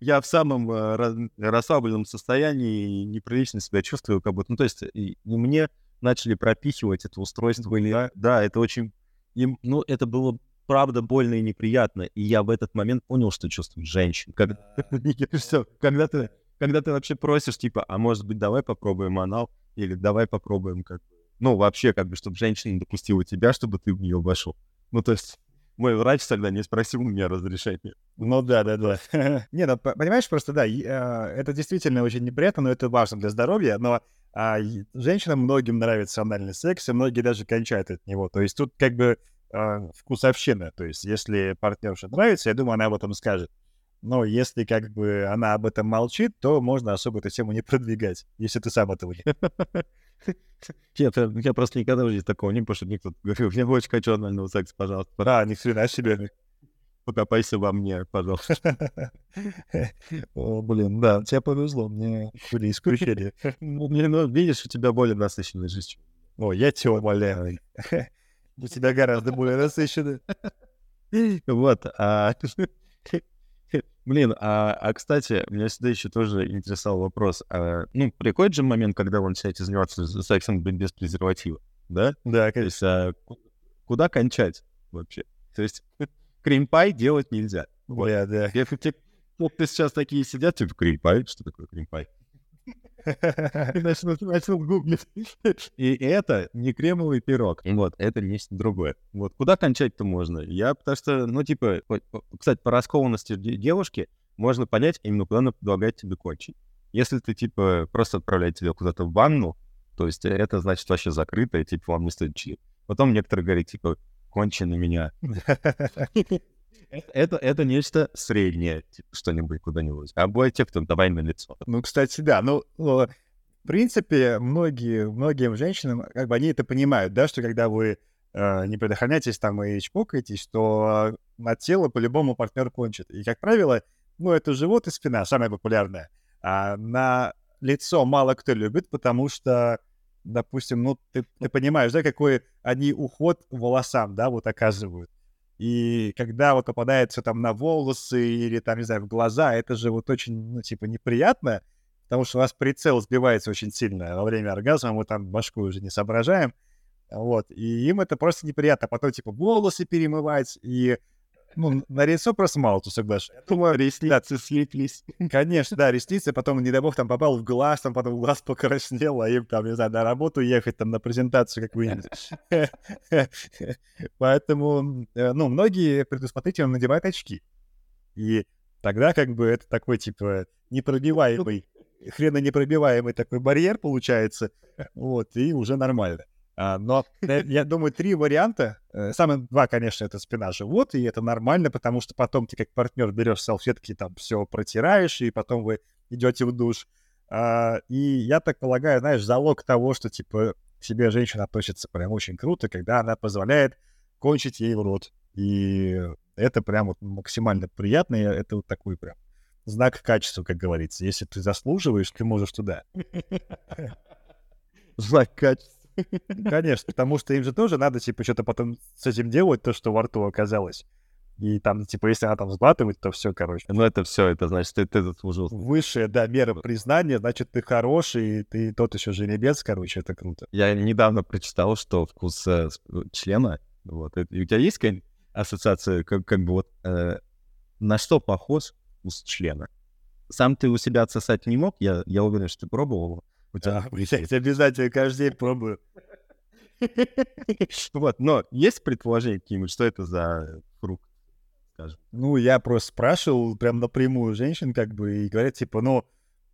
Я в самом э, расслабленном состоянии и неприлично себя чувствую, как будто... Ну, то есть, и, и мне начали пропихивать это устройство. Или, да? да, это очень... им- ну, это было правда больно и неприятно. И я в этот момент понял, что чувствует женщин. Когда ты когда ты вообще просишь, типа, а может быть, давай попробуем анал, или давай попробуем, как ну, вообще, как бы, чтобы женщина допустила тебя, чтобы ты в нее вошел. Ну, то есть, мой врач тогда не спросил у меня разрешения. Ну да, да, да. Не, ну по- понимаешь, просто да, а, это действительно очень неприятно, но это важно для здоровья, но а, женщинам многим нравится анальный секс, и многие даже кончают от него. То есть тут как бы а, вкусовщина. То есть если партнерше нравится, я думаю, она об этом скажет. Но если как бы она об этом молчит, то можно особо эту тему не продвигать, если ты сам этого не... Нет, я, я просто никогда жизни такого не мне кто-то говорил, я очень хочу анального секса, пожалуйста, Да, ни хрена себе. покопайся во мне, пожалуйста. О, блин, да, тебе повезло, мне были исключения. Ну, ну, видишь, у тебя более насыщенная жизнь. О, я тебя умоляю. У тебя гораздо более насыщенная. Вот. а, Блин, а, а, кстати, меня всегда еще тоже интересовал вопрос. а, ну, приходит же момент, когда вы начинаете заниматься сексом без презерватива, да? Да, То есть а, ку- куда кончать вообще? То есть крем-пай делать нельзя. Вот. Бля, да. Если те- вот ты сейчас такие сидят, типа, крем-пай, что такое крем-пай? И начнут, начнут гуглить. И это не кремовый пирог. Вот, это нечто другое. Вот, куда кончать-то можно? Я, потому что, ну, типа, кстати, по раскованности де- девушки можно понять именно, куда она предлагает тебе кончить. Если ты, типа, просто отправляет тебя куда-то в ванну, то есть это значит вообще закрыто, и, типа, вам не стоит чили. Потом некоторые говорят, типа, кончи на меня. Это, это, это нечто среднее, типа, что-нибудь куда-нибудь. А бывает те, кто давай на лицо. Ну, кстати, да. Ну, ну, В принципе, многие, многим женщинам, как бы они это понимают, да, что когда вы э, не предохраняетесь там и чпокаетесь, то на тело по-любому партнер кончит. И, как правило, ну, это живот и спина, самое популярное. А на лицо мало кто любит, потому что, допустим, ну, ты, ты понимаешь, да, какой они уход волосам, да, вот оказывают. И когда вот попадает все там на волосы или там, не знаю, в глаза, это же вот очень, ну, типа, неприятно, потому что у нас прицел сбивается очень сильно во время оргазма, мы там башку уже не соображаем, вот, и им это просто неприятно. Потом, типа, волосы перемывать, и ну, на лицо просто мало кто соглашается. Я думаю, ресницы слиплись. Конечно, да, ресницы, потом, не дай бог, там попал в глаз, там потом глаз покраснел, а им там, не знаю, на работу ехать, там, на презентацию какую-нибудь. Поэтому, э, ну, многие предусмотрительно надевают очки. И тогда как бы это такой, типа, непробиваемый, хрена непробиваемый такой барьер получается, вот, и уже нормально. А, но э, я думаю, три варианта. Э, самые два, конечно, это спина, живот, и это нормально, потому что потом ты как партнер берешь салфетки, там все протираешь, и потом вы идете в душ. А, и я так полагаю, знаешь, залог того, что типа к себе женщина относится прям очень круто, когда она позволяет кончить ей в рот. И это прям вот максимально приятно, и это вот такой прям знак качества, как говорится. Если ты заслуживаешь, ты можешь туда. Знак качества. Конечно, потому что им же тоже надо, типа, что-то потом с этим делать, то, что во рту оказалось. И там, типа, если она там сглатывает, то все, короче. Ну, это все, это значит, ты, ты заслужил. Высшая, да, мера признания, значит, ты хороший, ты тот еще жеребец, короче, это круто. Я недавно прочитал, что вкус э, члена, вот, и у тебя есть какая-нибудь ассоциация, как, как бы вот, э, на что похож вкус члена? Сам ты у себя отсосать не мог, я, я уверен, что ты пробовал у тебя а, обязательно каждый день пробую. Вот, но есть предположение какие-нибудь, что это за фрукт, скажем? Ну, я просто спрашивал прям напрямую женщин, как бы, и говорят, типа, ну,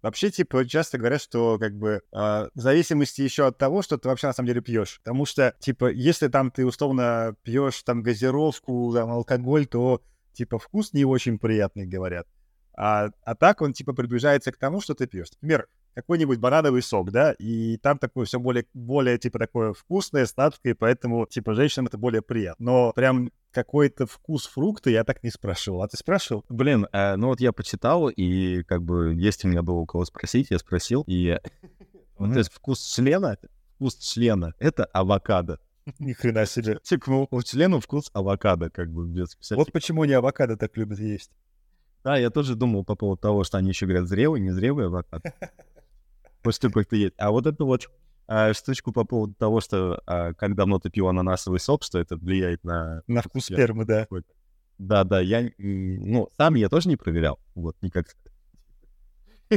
Вообще, типа, часто говорят, что, как бы, э, в зависимости еще от того, что ты вообще на самом деле пьешь. Потому что, типа, если там ты условно пьешь там газировку, там, алкоголь, то, типа, вкус не очень приятный, говорят. А, а так он, типа, приближается к тому, что ты пьешь. Например, какой-нибудь банановый сок, да, и там такое все более, более, типа, такое вкусное, сладкое, поэтому, типа, женщинам это более приятно. Но прям какой-то вкус фрукта я так не спрашивал. А ты спрашивал? Блин, э, ну вот я почитал, и как бы есть у меня было у кого спросить, я спросил, и вот этот вкус члена, вкус члена — это авокадо. Ни хрена себе. Типа, у члена вкус авокадо, как бы, без Вот почему не авокадо так любят есть. Да, я тоже думал по поводу того, что они еще говорят зрелый, незрелый авокадо. после как-то есть. А вот это вот а, штучку по поводу того, что а, как давно ты пил ананасовый сок, что это влияет на... На вкус спермы, да. Да, да, я, ну, сам я тоже не проверял, вот, никак.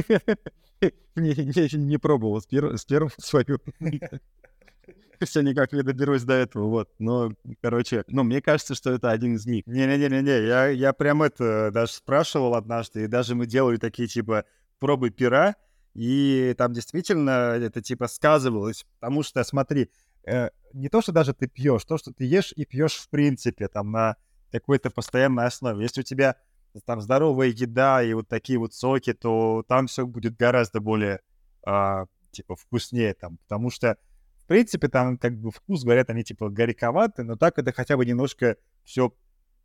не, не, пробовал с, пер, с первым свою. Все никак не доберусь до этого, вот. Но, короче, ну, мне кажется, что это один из них. Не-не-не-не, я, я прям это даже спрашивал однажды, и даже мы делали такие, типа, пробы пера, и там действительно это типа сказывалось, потому что, смотри, э, не то, что даже ты пьешь, то, что ты ешь и пьешь в принципе, там на какой-то постоянной основе. Если у тебя там здоровая еда и вот такие вот соки, то там все будет гораздо более э, типа вкуснее там, потому что в принципе там как бы вкус, говорят, они типа горьковаты, но так это хотя бы немножко все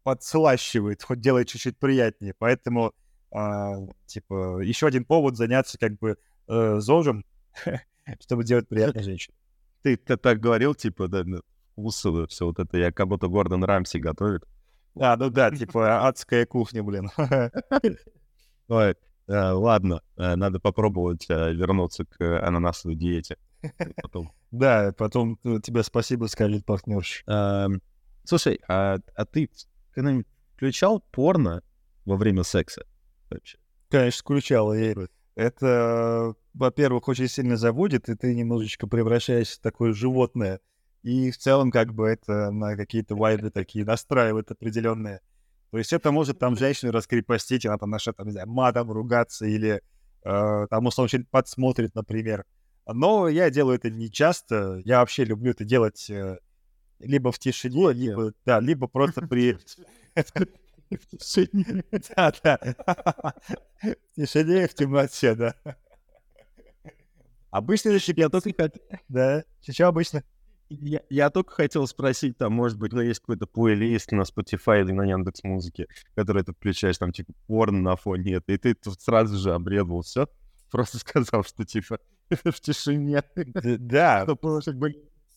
подслащивает, хоть делает чуть-чуть приятнее, поэтому а, типа, еще один повод заняться как бы э, ЗОЖем, чтобы делать приятно женщине. Ты, ты так говорил, типа, да, вкус, все вот это, я как будто Гордон Рамси готовит. А, ну да, типа адская кухня, блин. Ой, э, ладно, э, надо попробовать э, вернуться к ананасовой диете. Потом. Да, потом тебе спасибо скажет партнерш. Эм, слушай, а, а ты когда-нибудь включал порно во время секса? Вообще. Конечно, включал. И это, во-первых, очень сильно заводит, и ты немножечко превращаешься в такое животное. И в целом, как бы, это на какие-то вайбы такие настраивает определенные. То есть это может там женщину раскрепостить, она там начнет, там, не знаю, матом ругаться или э, там условно что-нибудь подсмотрит, например. Но я делаю это не часто. Я вообще люблю это делать э, либо в тишине, либо, да, либо просто при... В тишине. Да, да. В тишине и в темноте, да. Обычно это я только хот- Да, что обычно? Я, я только хотел спросить, там, может быть, ну, есть какой-то плейлист на Spotify или на Яндекс Музыке, который ты включаешь, там, типа, порно на фоне это, и ты тут сразу же обрезал все, просто сказал, что, типа, в тишине. Да,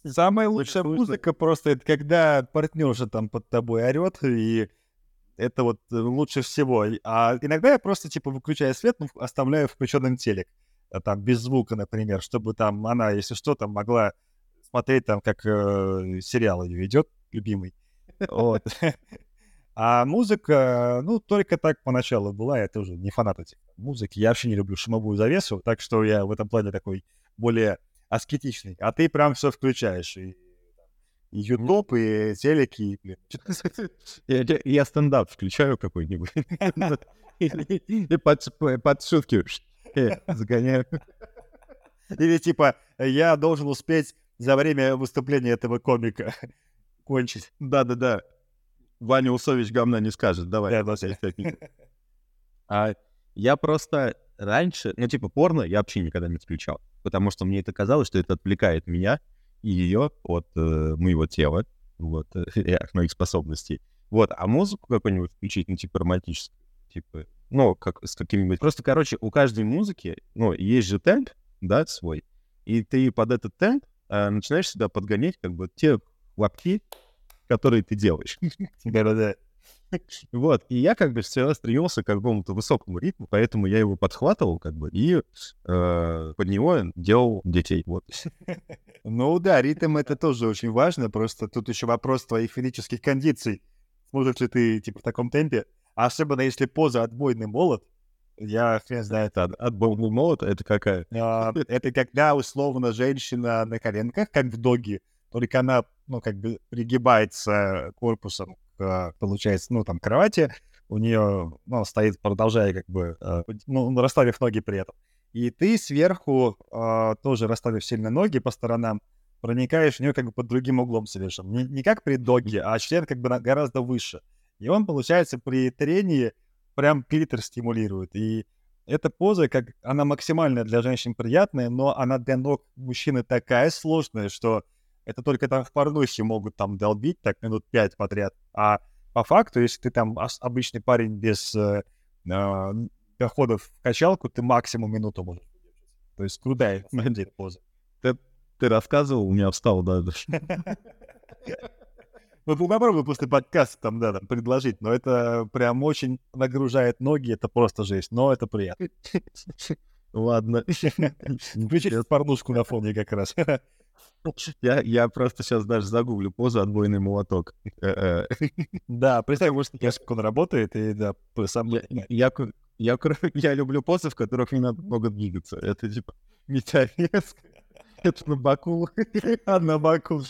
самая лучшая музыка просто это когда партнерша там под тобой орет, и это вот э, лучше всего. А иногда я просто, типа, выключаю свет, ну, оставляю включенным телек, а там, без звука, например, чтобы там она, если что, там могла смотреть там, как э, сериал ее идет, любимый. Вот. А музыка, ну, только так поначалу была, я тоже не фанат этих музыки, я вообще не люблю шумовую завесу, так что я в этом плане такой более аскетичный. А ты прям все включаешь, и Ютуб, и телеки. Я, я- стендап включаю какой-нибудь. И под, шутки э, загоняю. Или типа, я должен успеть за время выступления этого комика кончить. Да-да-да. Ваня Усович говна не скажет. Давай. Да, да, да. А я просто раньше, ну, типа, порно я вообще никогда не включал, потому что мне это казалось, что это отвлекает меня и ее от э, моего тела, вот, э, и от моих способностей. Вот, а музыку какую-нибудь включить, ну, типа, романтическую, типа, ну, как с какими-нибудь... Просто, короче, у каждой музыки, ну, есть же темп, да, свой, и ты под этот темп э, начинаешь себя подгонять, как бы, те лапки, которые ты делаешь. Да-да-да. Вот, и я как бы всегда стремился к какому-то высокому ритму, поэтому я его подхватывал как бы и э, под него делал детей. Вот. Ну да, ритм это тоже очень важно, просто тут еще вопрос твоих физических кондиций. Сможешь ли ты, типа, в таком темпе? Особенно если поза отбойный молот, я хрен знает. Это от, от бомбы молота, это какая? А, Это когда, условно, женщина на коленках, как в доге, только она, ну, как бы пригибается корпусом получается, ну, там, кровати, у нее, ну, стоит, продолжая, как бы, э, ну, расставив ноги при этом. И ты сверху, а, тоже расставив сильно ноги по сторонам, проникаешь в нее как бы под другим углом совершенно. Не, не как при доге, а член как бы на- гораздо выше. И он, получается, при трении прям клитор стимулирует. И эта поза, как она максимально для женщин приятная, но она для ног мужчины такая сложная, что это только там в порнухе могут там долбить так минут пять подряд. А по факту, если ты там обычный парень без э, а, доходов в качалку, ты максимум минуту можешь. То есть крутая, поза. Ты рассказывал, у меня встал даже. Ну, попробуй после подкаста там, да, там, предложить, но это прям очень нагружает ноги, это просто жесть, но это приятно. Ладно. Включите порнушку на фоне как раз. Я, я просто сейчас даже загуглю позу отбойный молоток. Э, э, Да, представь, может, как он работает, и да, сам... Я, я, я, люблю позы, в которых не надо много двигаться. Это типа резко. Это на боку. А на боку.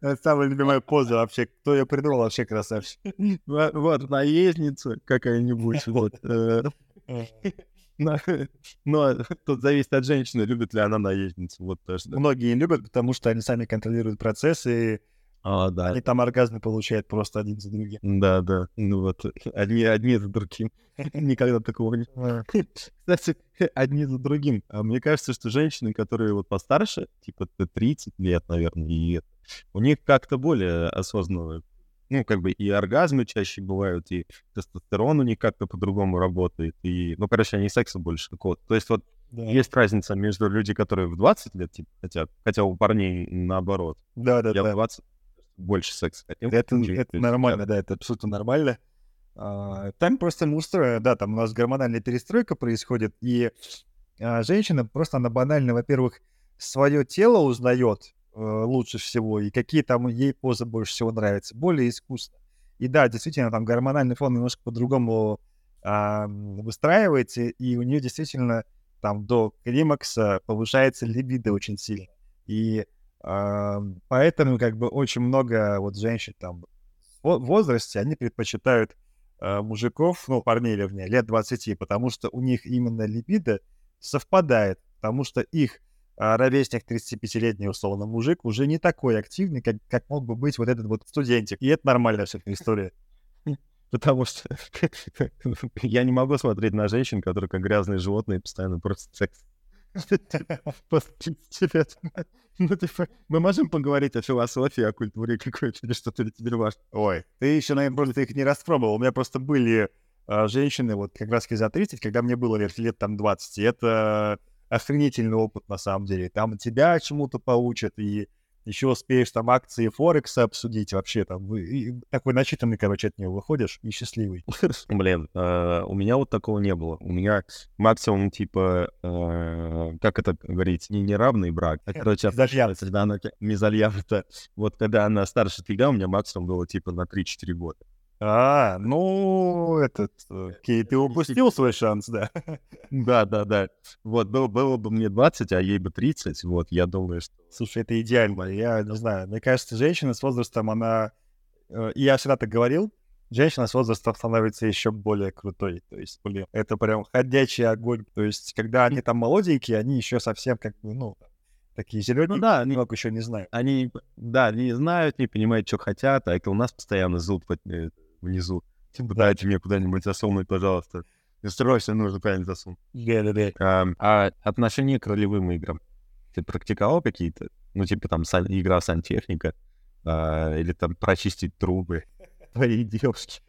Это самая любимая поза вообще. Кто ее придумал, вообще красавчик. Во- Вот, наездница какая-нибудь. Вот. Но тут зависит от женщины, любит ли она наездницу. Вот тоже. да. Многие не любят, потому что они сами контролируют процессы, и А, да. они там оргазмы получают просто один за другим. Да, да. Ну вот, одни, одни за другим. Никогда такого не... Кстати, одни за другим. А мне кажется, что женщины, которые вот постарше, типа т- 30 лет, наверное, и у них как-то более осознанно, ну, как бы и оргазмы чаще бывают, и тестостерон у них как-то по-другому работает, и, ну, короче, они секса больше какого-то. То есть вот Да, есть разница между людьми, которые в 20 лет типа, хотят, хотя у парней наоборот. да, да. Я в да. 20 больше секса хотел. Это, чем это нормально, да, это абсолютно нормально. А, Там просто мужство, да, там у нас гормональная перестройка происходит, и а, женщина просто, она банально, во-первых, свое тело узнает лучше всего, и какие там ей позы больше всего нравятся, более искусно. И да, действительно, там гормональный фон немножко по-другому м, выстраивается, и у нее действительно там до климакса повышается либидо очень сильно. И а, поэтому как бы очень много вот женщин там в возрасте, они предпочитают а, мужиков, ну, парней, вернее, лет 20, потому что у них именно либидо совпадает, потому что их ровесник 35-летний, условно, мужик уже не такой активный, как, как мог бы быть вот этот вот студентик. И это нормальная все история. потому что я не могу смотреть на женщин, которые как грязные животные постоянно просят секс. Ну, типа, мы можем поговорить о философии, о культуре какой-то или что-то тебе важно? Ой, ты еще, наверное, просто их не распробовал. У меня просто были а, женщины, вот как раз за 30, когда мне было лет, лет там 20. И это охренительный опыт, на самом деле. Там тебя чему-то получат, и еще успеешь там акции Форекса обсудить вообще там. Вы, такой начитанный, короче, от него выходишь и счастливый. Блин, э, у меня вот такого не было. У меня максимум, типа, э, как это говорить, не неравный брак, а, короче, Мезальянс. когда она мезальянс, вот когда она старше тебя, у меня максимум было, типа, на 3-4 года. А, ну, этот, окей, ты упустил свой шанс, да? Да, да, да. Вот, было, было бы мне 20, а ей бы 30, вот, я думаю, что... Слушай, это идеально, я не знаю, мне кажется, женщина с возрастом, она... э, я всегда так говорил, женщина с возрастом становится еще более крутой, то есть, блин, это прям ходячий огонь, то есть, когда они там молоденькие, они еще совсем как бы, ну, такие зеленые, Ну да, они, еще не знаю. они, да, не знают, не понимают, что хотят, а это у нас постоянно э, внизу. Типа, дайте мне куда-нибудь засунуть, пожалуйста. И срочно нужно куда-нибудь засунуть. Да-да-да. А, а отношение к ролевым играм? Ты практиковал какие-то? Ну, типа там сан- игра сантехника, а, или там прочистить трубы твоей девушки.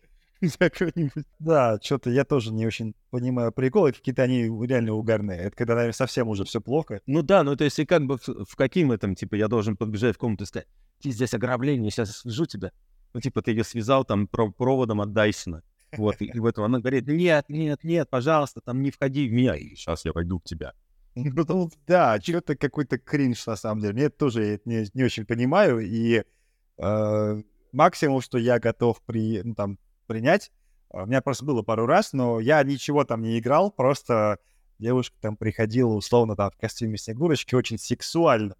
Да, что-то я тоже не очень понимаю приколы, какие-то они реально угарные. Это когда, наверное, совсем уже все плохо. Ну да, ну то есть и как бы в, в каким этом, типа, я должен подбежать в комнату и сказать, ты здесь ограбление, сейчас свяжу тебя. Ну типа ты ее связал там про- проводом от Дайсона. Вот, и, в этом она говорит, нет, нет, нет, пожалуйста, там не входи в меня, и сейчас я пойду в тебя. Ну, да, что-то какой-то кринж, на самом деле. Мне тоже не, не очень понимаю. И э, максимум, что я готов при, ну, там, принять, а, у меня просто было пару раз, но я ничего там не играл, просто девушка там приходила условно там в костюме Снегурочки, очень сексуально.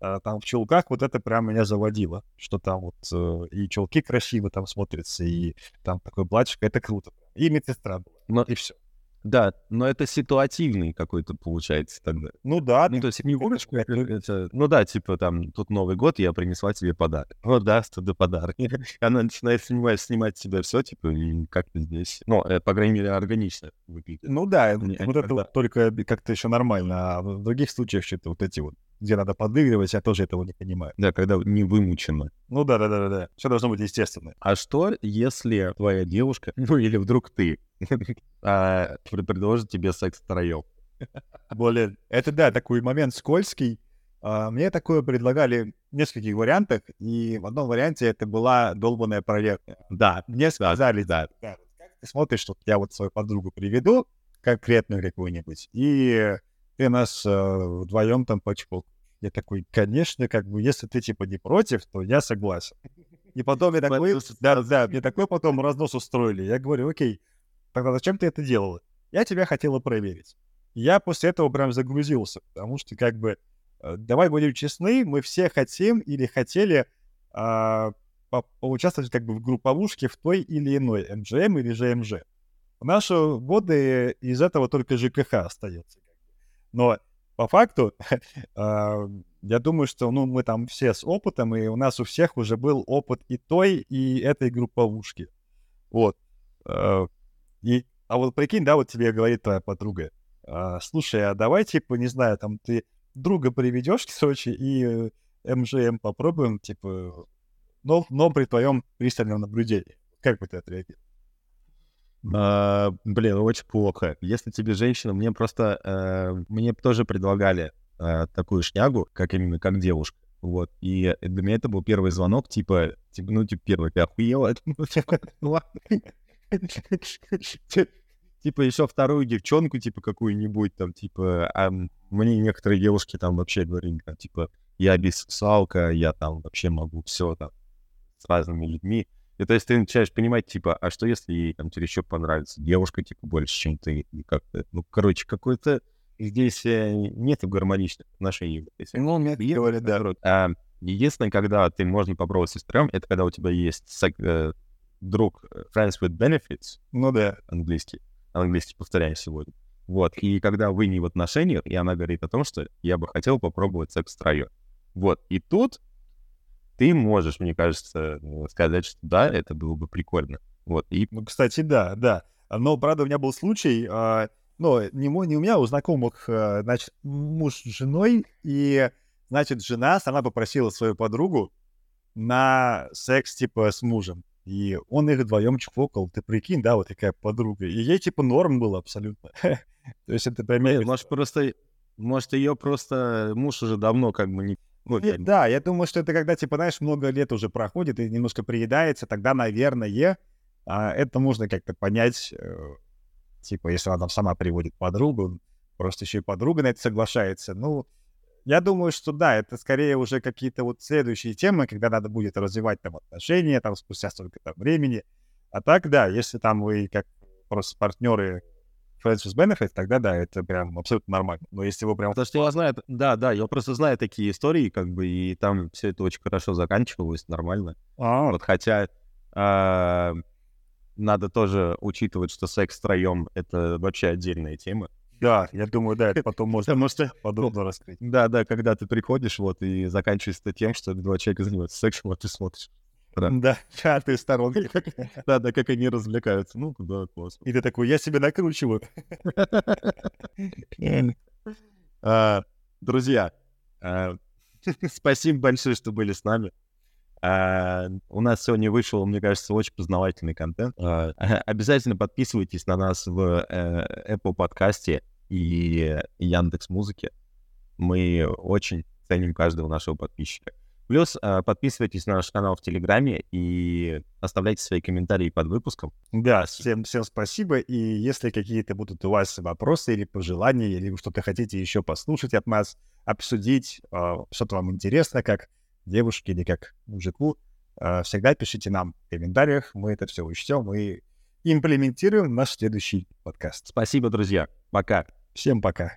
А, Там в чулках вот это прям меня заводило, что там вот э, и чулки красиво там смотрятся, и там такой платьишко, это круто. И медсестра была, Но, и все. да, но это ситуативный какой-то получается тогда. Ну да, Ну, то есть Снегурочку, это, это- ну да, типа там, тут Новый год, я принесла тебе подарок. Вот, да, туда подарок. Она начинает снимать, снимать себя все, типа, и как-то здесь, ну, э, по крайней мере, органично выглядит. Ну да, Не, вот это вот только как-то еще нормально, а в других случаях что-то вот эти вот, где надо подыгрывать, я тоже этого не понимаю. Да, когда не вымучено. Ну да, да, да, да. Все должно быть естественно. А что, если твоя девушка, ну или вдруг ты, а, пр- предложит тебе секс втроем? Более, это да, такой момент скользкий. А, Мне такое предлагали в нескольких вариантах, и в одном варианте это была долбанная проверка. Да, Мне сказали, да, да, вот как ты смотришь, что я вот свою подругу приведу, конкретную какую-нибудь, и ты нас вдвоем там почпок. Я такой, конечно, как бы, если ты типа не против, то я согласен. И потом я такой, да, да, мне такой потом разнос устроили. Я говорю, окей, тогда зачем ты это делала? Я тебя хотела проверить. Я после этого прям загрузился, потому что как бы, э, давай будем честны, мы все хотим или хотели по- поучаствовать как бы в групповушке в той или иной МЖМ или ЖМЖ. В наши годы из этого только ЖКХ остается. Но по факту, а, я думаю, что ну, мы там все с опытом, и у нас у всех уже был опыт и той, и этой групповушки. Вот. А, И, а вот прикинь, да, вот тебе говорит твоя подруга, а, слушай, а давай, типа, не знаю, там ты друга приведешь к Сочи и э, МЖМ попробуем, типа, но, но при твоем пристальном наблюдении. Как бы ты отреагировал? А, блин, очень плохо. Если тебе женщина, мне просто, э, мне тоже предлагали э, такую шнягу, как именно как девушка. Вот. И для меня это был первый звонок, типа, типа ну, типа, первый, ты охуела? Ну, типа, ну. Типа, еще вторую девчонку, типа, какую-нибудь, там, типа, а мне некоторые девушки там вообще говорили, типа, я бисексуалка, я там вообще могу все там с разными людьми. И то есть ты начинаешь понимать, типа, а что если ей там чересчур понравится девушка, типа, больше, чем ты, и как-то, ну, короче, какой-то здесь э, нет гармоничных отношений. Ну, мягко говоря, да. наоборот. А, единственное, когда ты можно попробовать с втроем, это когда у тебя есть э, друг э, friends with benefits, Ну да. английский, английский повторяю сегодня. Вот, и когда вы не в отношениях, и она говорит о том, что я бы хотел попробовать секс втроем. Вот, и тут ты можешь, мне кажется, э, сказать, что да, это было бы прикольно. Вот, и... Ну, кстати, да, да. Но, правда, у меня был случай, э, ну, не, мой, не у меня, а у знакомых, э, значит, муж с женой, и, значит, жена сама попросила свою подругу на секс, типа, с мужем. И он их вдвоем чпокал, ты прикинь, да, вот такая подруга. И ей, типа, норм было абсолютно. То есть это прям... Может, просто... Может, ее просто муж уже давно как бы не... Ну, да, я думаю, что это когда, типа, знаешь, много лет уже проходит и немножко приедается, тогда, наверное, а, это можно как-то понять, э, типа, если она там сама приводит подругу, просто еще и подруга на это соглашается. Ну, я думаю, что да, это скорее уже какие-то вот следующие темы, когда надо будет развивать там отношения, там спустя столько там времени. А так, да, если там вы как просто партнеры Friends with Benefits, тогда да, это прям абсолютно нормально. Но если вы прям... Потому что я знаю, да, да, я просто знаю такие истории, как бы, и там все это очень хорошо заканчивалось, нормально. А, вот хотя э, надо тоже учитывать, что секс втроем — это вообще отдельная тема. Да, я думаю, да, это потом можно Потому что, подробно раскрыть. Да, да, когда ты приходишь, вот, и заканчивается тем, что два человека занимаются сексом, а ты смотришь. Да, да чаты сторонки. Да, да, как они развлекаются. Ну, да, классно. И ты такой, я себя накручиваю. А, друзья, а, спасибо большое, что были с нами. А, у нас сегодня вышел, мне кажется, очень познавательный контент. Обязательно подписывайтесь на нас в э, Apple подкасте и Яндекс Музыке. Мы очень ценим каждого нашего подписчика. Плюс э, подписывайтесь на наш канал в Телеграме и оставляйте свои комментарии под выпуском. Да, всем, всем спасибо. И если какие-то будут у вас вопросы или пожелания, или что-то хотите еще послушать от нас, обсудить, э, что-то вам интересно, как девушке или как мужику, э, всегда пишите нам в комментариях. Мы это все учтем и имплементируем наш следующий подкаст. Спасибо, друзья. Пока. Всем пока.